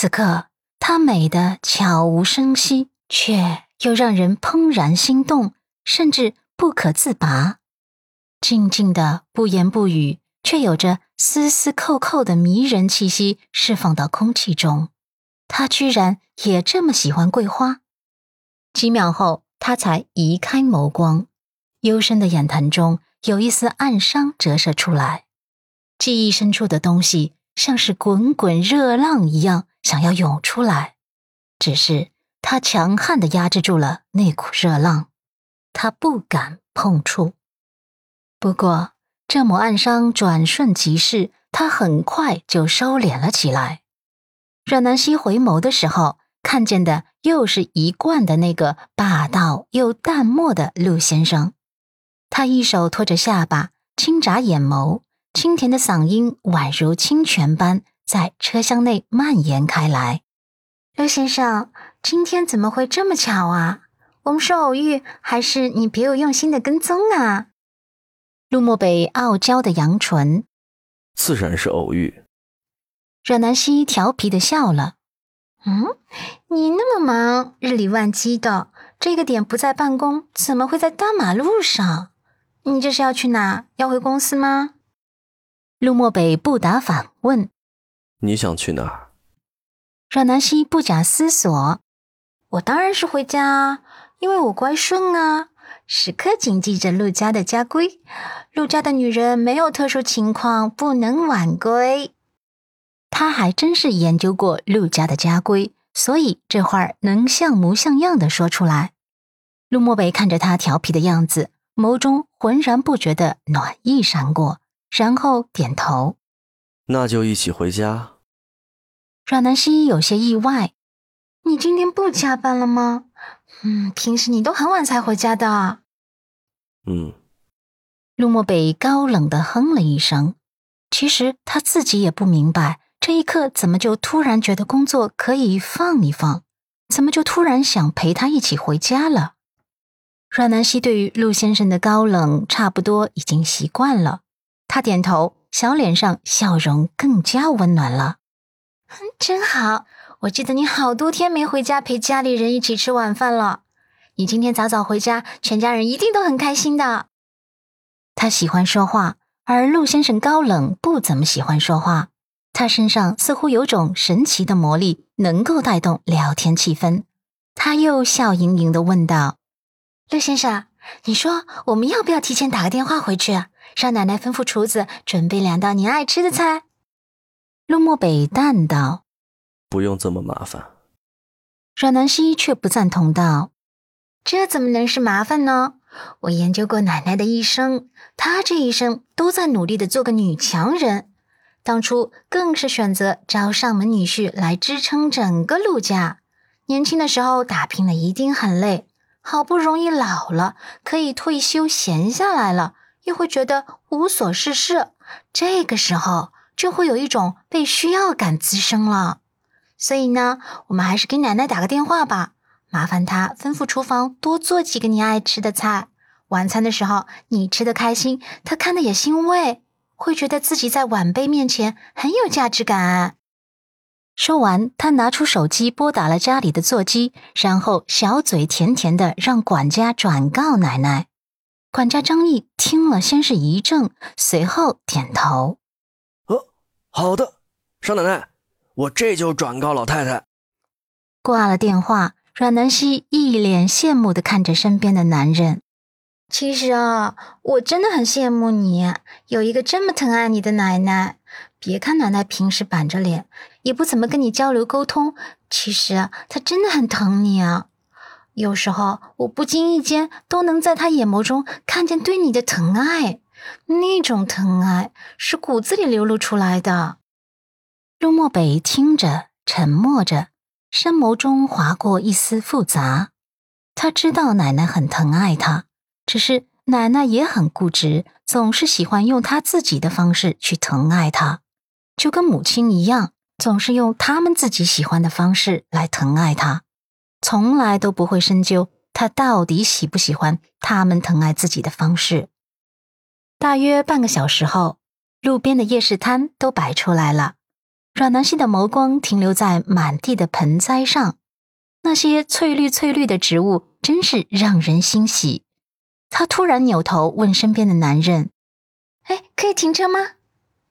此刻，她美得悄无声息，却又让人怦然心动，甚至不可自拔。静静的不言不语，却有着丝丝扣扣的迷人气息释放到空气中。他居然也这么喜欢桂花。几秒后，他才移开眸光，幽深的眼潭中有一丝暗伤折射出来。记忆深处的东西，像是滚滚热浪一样想要涌出来，只是他强悍的压制住了那股热浪，他不敢碰触。不过，这抹暗伤转瞬即逝，他很快就收敛了起来。阮南希回眸的时候，看见的又是一贯的那个霸道又淡漠的陆先生。他一手托着下巴，轻眨眼眸，清甜的嗓音宛如清泉般在车厢内蔓延开来。陆先生，今天怎么会这么巧啊？我们是偶遇，还是你别有用心的跟踪啊？陆漠北傲娇的扬唇，自然是偶遇。阮南希调皮的笑了。嗯，你那么忙，日理万机的，这个点不在办公，怎么会在大马路上？你这是要去哪？要回公司吗？陆漠北不答反问。你想去哪儿？阮南希不假思索，我当然是回家啊，因为我乖顺啊。时刻谨记着陆家的家规，陆家的女人没有特殊情况不能晚归。他还真是研究过陆家的家规，所以这话能像模像样的说出来。陆漠北看着他调皮的样子，眸中浑然不觉的暖意闪过，然后点头：“那就一起回家。”阮南希有些意外：“你今天不加班了吗？”嗯，平时你都很晚才回家的。嗯，陆漠北高冷的哼了一声。其实他自己也不明白，这一刻怎么就突然觉得工作可以放一放，怎么就突然想陪他一起回家了。阮南希对于陆先生的高冷差不多已经习惯了，他点头，小脸上笑容更加温暖了。真好。我记得你好多天没回家陪家里人一起吃晚饭了。你今天早早回家，全家人一定都很开心的。他喜欢说话，而陆先生高冷，不怎么喜欢说话。他身上似乎有种神奇的魔力，能够带动聊天气氛。他又笑盈盈的问道：“陆先生，你说我们要不要提前打个电话回去，让奶奶吩咐厨子准备两道您爱吃的菜？”陆漠北淡道。不用这么麻烦，阮南希却不赞同道：“这怎么能是麻烦呢？我研究过奶奶的一生，她这一生都在努力的做个女强人，当初更是选择招上门女婿来支撑整个陆家。年轻的时候打拼的一定很累，好不容易老了可以退休闲下来了，又会觉得无所事事，这个时候就会有一种被需要感滋生了。”所以呢，我们还是给奶奶打个电话吧，麻烦她吩咐厨房多做几个你爱吃的菜。晚餐的时候你吃的开心，她看的也欣慰，会觉得自己在晚辈面前很有价值感。说完，他拿出手机拨打了家里的座机，然后小嘴甜甜的让管家转告奶奶。管家张毅听了，先是一怔，随后点头：“哦，好的，少奶奶。”我这就转告老太太。挂了电话，阮南希一脸羡慕的看着身边的男人。其实啊，我真的很羡慕你有一个这么疼爱你的奶奶。别看奶奶平时板着脸，也不怎么跟你交流沟通，其实她真的很疼你啊。有时候我不经意间都能在他眼眸中看见对你的疼爱，那种疼爱是骨子里流露出来的。陆漠北听着，沉默着，深眸中划过一丝复杂。他知道奶奶很疼爱他，只是奶奶也很固执，总是喜欢用他自己的方式去疼爱他，就跟母亲一样，总是用他们自己喜欢的方式来疼爱他，从来都不会深究他到底喜不喜欢他们疼爱自己的方式。大约半个小时后，路边的夜市摊都摆出来了。阮南希的眸光停留在满地的盆栽上，那些翠绿翠绿的植物真是让人欣喜。他突然扭头问身边的男人：“哎，可以停车吗？”